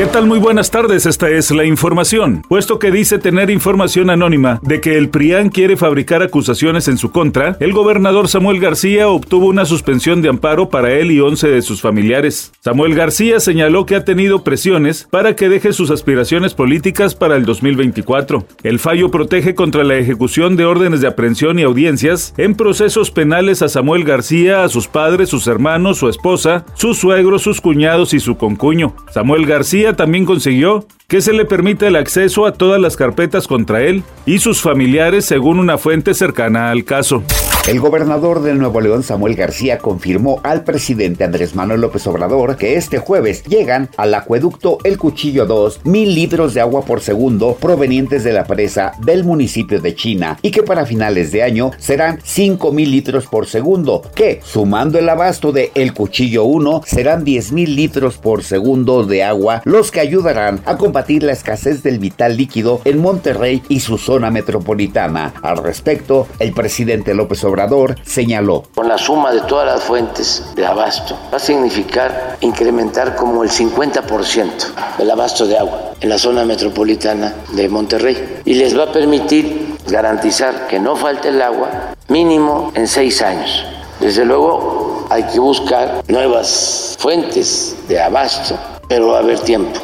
¿Qué tal? Muy buenas tardes, esta es la información. Puesto que dice tener información anónima de que el PRIAN quiere fabricar acusaciones en su contra, el gobernador Samuel García obtuvo una suspensión de amparo para él y 11 de sus familiares. Samuel García señaló que ha tenido presiones para que deje sus aspiraciones políticas para el 2024. El fallo protege contra la ejecución de órdenes de aprehensión y audiencias en procesos penales a Samuel García, a sus padres, sus hermanos, su esposa, sus suegros, sus cuñados y su concuño. Samuel García también consiguió que se le permita el acceso a todas las carpetas contra él y sus familiares según una fuente cercana al caso. El gobernador del Nuevo León, Samuel García, confirmó al presidente Andrés Manuel López Obrador que este jueves llegan al acueducto El Cuchillo 2 mil litros de agua por segundo provenientes de la presa del municipio de China y que para finales de año serán 5 mil litros por segundo, que sumando el abasto de El Cuchillo 1 serán 10 mil litros por segundo de agua, los que ayudarán a combatir la escasez del vital líquido en Monterrey y su zona metropolitana. Al respecto, el presidente López Obrador Obrador señaló. Con la suma de todas las fuentes de abasto va a significar incrementar como el 50% del abasto de agua en la zona metropolitana de Monterrey y les va a permitir garantizar que no falte el agua mínimo en seis años. Desde luego hay que buscar nuevas fuentes de abasto, pero va a haber tiempo.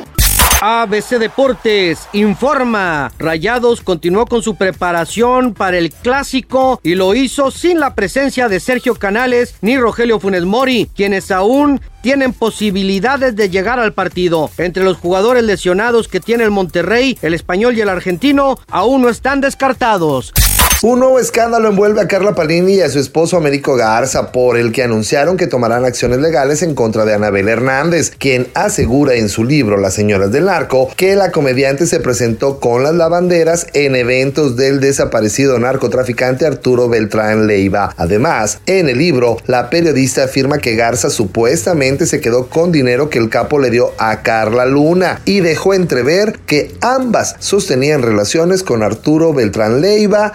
ABC Deportes informa. Rayados continuó con su preparación para el clásico y lo hizo sin la presencia de Sergio Canales ni Rogelio Funes Mori, quienes aún tienen posibilidades de llegar al partido. Entre los jugadores lesionados que tiene el Monterrey, el español y el argentino aún no están descartados. Un nuevo escándalo envuelve a Carla Panini y a su esposo Américo Garza, por el que anunciaron que tomarán acciones legales en contra de Anabel Hernández, quien asegura en su libro Las señoras del narco que la comediante se presentó con las lavanderas en eventos del desaparecido narcotraficante Arturo Beltrán Leiva. Además, en el libro, la periodista afirma que Garza supuestamente se quedó con dinero que el capo le dio a Carla Luna y dejó entrever que ambas sostenían relaciones con Arturo Beltrán Leiva